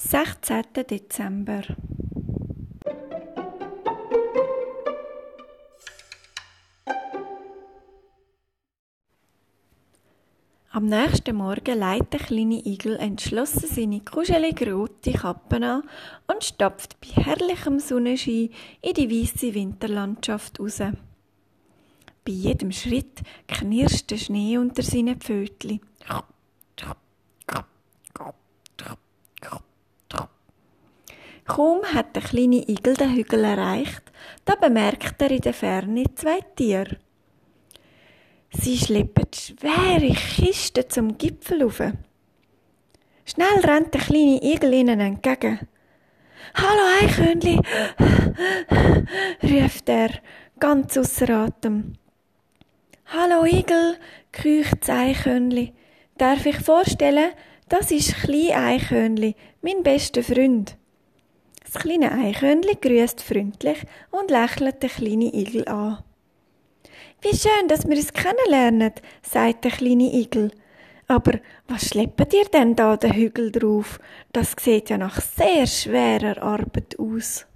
16. Dezember Am nächsten Morgen legt der kleine Igel entschlossen seine kuschelige rote Kappe an und stapft bei herrlichem Sonnenschein in die weiße Winterlandschaft raus. Bei jedem Schritt knirscht der Schnee unter seinen Pfötchen. Kaum hat der kleine Igel den Hügel erreicht, da bemerkt er in der Ferne zwei Tiere. Sie schleppen schwere Kisten zum Gipfel rauf. Schnell rennt der kleine Igel ihnen entgegen. Hallo Eichhörnli, ruft er, ganz außer Atem. Hallo Igel, keucht das Eichhörnli. Darf ich vorstellen, das ist Klein Eichhörnli, mein bester Freund. Das kleine Eichhörnli grüßt freundlich und lächelt den kleinen Igel an. Wie schön, dass wir uns kennenlernen, sagt der kleine Igel. Aber was schleppt ihr denn da den Hügel drauf? Das sieht ja nach sehr schwerer Arbeit aus.